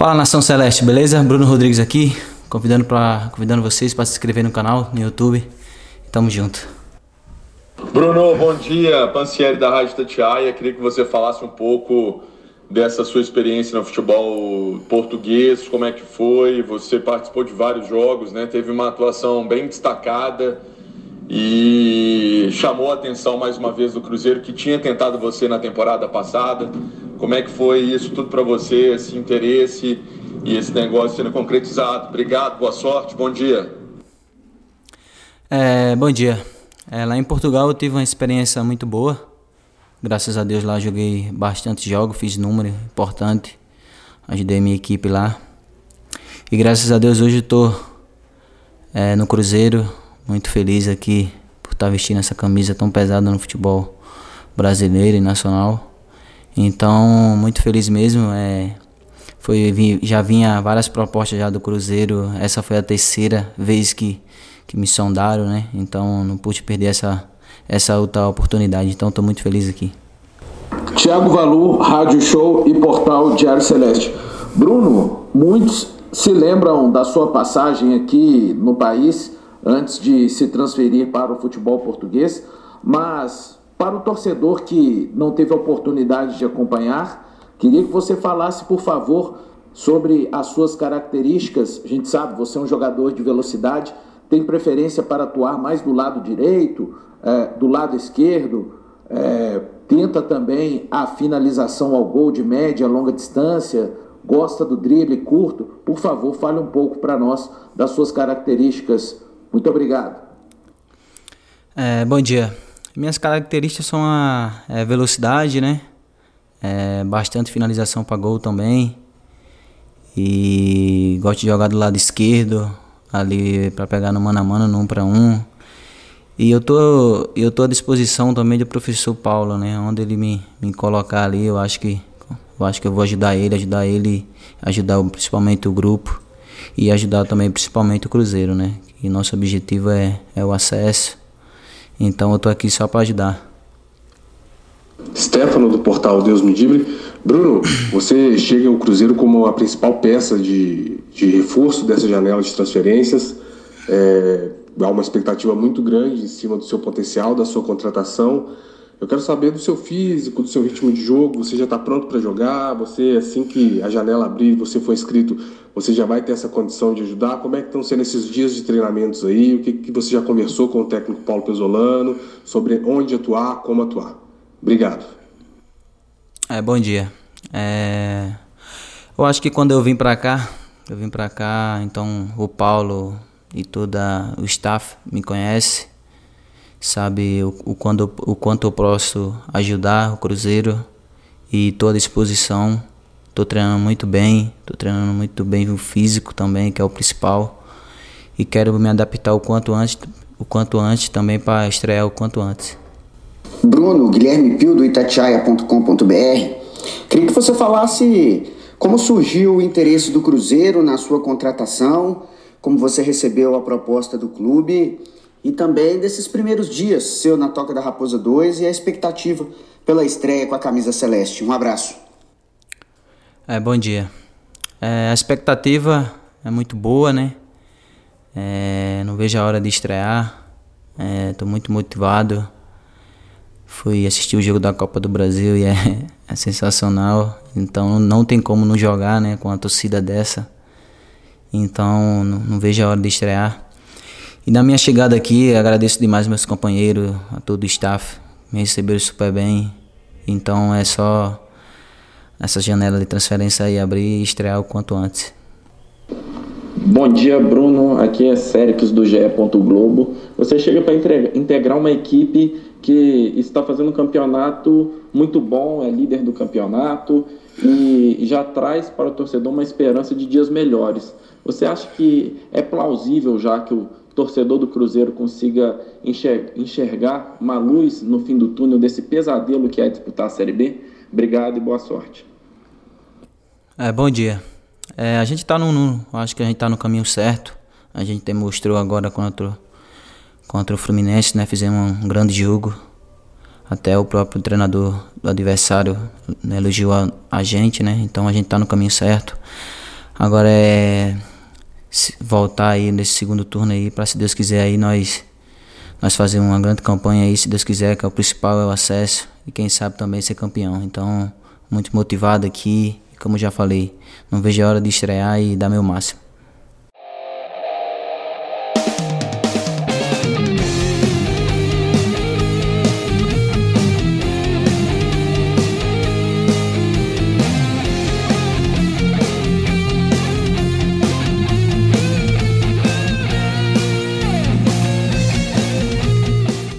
Fala nação celeste, beleza? Bruno Rodrigues aqui, convidando, pra, convidando vocês para se inscrever no canal no YouTube. Tamo junto. Bruno, bom dia. Pancieri da Rádio Tatiaia. Queria que você falasse um pouco dessa sua experiência no futebol português, como é que foi? Você participou de vários jogos, né? Teve uma atuação bem destacada e chamou a atenção mais uma vez do Cruzeiro que tinha tentado você na temporada passada. Como é que foi isso tudo para você, esse interesse e esse negócio sendo concretizado? Obrigado, boa sorte, bom dia. É, bom dia. É, lá em Portugal eu tive uma experiência muito boa. Graças a Deus lá joguei bastante jogos, fiz número importante, ajudei minha equipe lá. E graças a Deus hoje estou é, no Cruzeiro, muito feliz aqui por estar tá vestindo essa camisa tão pesada no futebol brasileiro e nacional. Então, muito feliz mesmo. É, foi, já vinha várias propostas já do Cruzeiro. Essa foi a terceira vez que, que me sondaram, né? Então, não pude perder essa, essa outra oportunidade. Então, estou muito feliz aqui. Tiago Valu, Rádio Show e Portal Diário Celeste. Bruno, muitos se lembram da sua passagem aqui no país antes de se transferir para o futebol português, mas para o torcedor que não teve a oportunidade de acompanhar, queria que você falasse, por favor, sobre as suas características. A gente sabe, você é um jogador de velocidade, tem preferência para atuar mais do lado direito, é, do lado esquerdo, é, tenta também a finalização ao gol de média, longa distância, gosta do drible curto. Por favor, fale um pouco para nós das suas características. Muito obrigado. É, bom dia. Minhas características são a é, velocidade, né? É, bastante finalização para gol também. E gosto de jogar do lado esquerdo, ali para pegar no mano a mano, no um para um. E eu tô, eu tô à disposição também do professor Paulo, né? Onde ele me, me colocar ali, eu acho que eu acho que eu vou ajudar ele, ajudar ele, ajudar principalmente o grupo e ajudar também principalmente o Cruzeiro, né? E nosso objetivo é, é o acesso então eu tô aqui só para ajudar. Stefano, do portal Deus Me Dibre. Bruno, você chega ao Cruzeiro como a principal peça de, de reforço dessa janela de transferências. É, há uma expectativa muito grande em cima do seu potencial, da sua contratação. Eu quero saber do seu físico, do seu ritmo de jogo. Você já está pronto para jogar? Você, assim que a janela abrir, você for inscrito, você já vai ter essa condição de ajudar? Como é que estão sendo esses dias de treinamentos aí? O que, que você já conversou com o técnico Paulo Pesolano sobre onde atuar, como atuar? Obrigado. É, bom dia. É... Eu acho que quando eu vim para cá, eu vim para cá, então o Paulo e todo o staff me conhece sabe o, o, quando, o quanto eu posso ajudar o Cruzeiro e estou à disposição. Estou treinando muito bem, estou treinando muito bem o físico também, que é o principal. E quero me adaptar o quanto antes, o quanto antes também para estrear o quanto antes. Bruno, Guilherme Pio do itatiaia.com.br. Queria que você falasse como surgiu o interesse do Cruzeiro na sua contratação, como você recebeu a proposta do clube e também desses primeiros dias seu na Toca da Raposa 2 e a expectativa pela estreia com a camisa celeste. Um abraço. É, bom dia. É, a expectativa é muito boa, né? É, não vejo a hora de estrear. Estou é, muito motivado. Fui assistir o jogo da Copa do Brasil e é, é sensacional. Então não tem como não jogar né, com a torcida dessa. Então não, não vejo a hora de estrear. E na minha chegada aqui, agradeço demais meus companheiros, a todo o staff, me receberam super bem. Então é só essa janela de transferência aí abrir e estrear o quanto antes. Bom dia, Bruno. Aqui é Séricos do GE. Globo. Você chega para integrar uma equipe que está fazendo um campeonato muito bom, é líder do campeonato e já traz para o torcedor uma esperança de dias melhores. Você acha que é plausível já que o torcedor do Cruzeiro consiga enxergar uma luz no fim do túnel desse pesadelo que é disputar a Série B? Obrigado e boa sorte. É, bom dia. É, a gente está no, no, acho que a gente está no caminho certo. A gente demonstrou agora contra, contra o Fluminense, né? Fizemos um grande jogo. Até o próprio treinador do adversário né, elogiou a, a gente, né? Então a gente está no caminho certo. Agora é voltar aí nesse segundo turno aí, para se Deus quiser aí nós nós fazer uma grande campanha aí, se Deus quiser, que é o principal é o acesso e quem sabe também ser campeão. Então, muito motivado aqui, como já falei, não vejo a hora de estrear e dar meu máximo.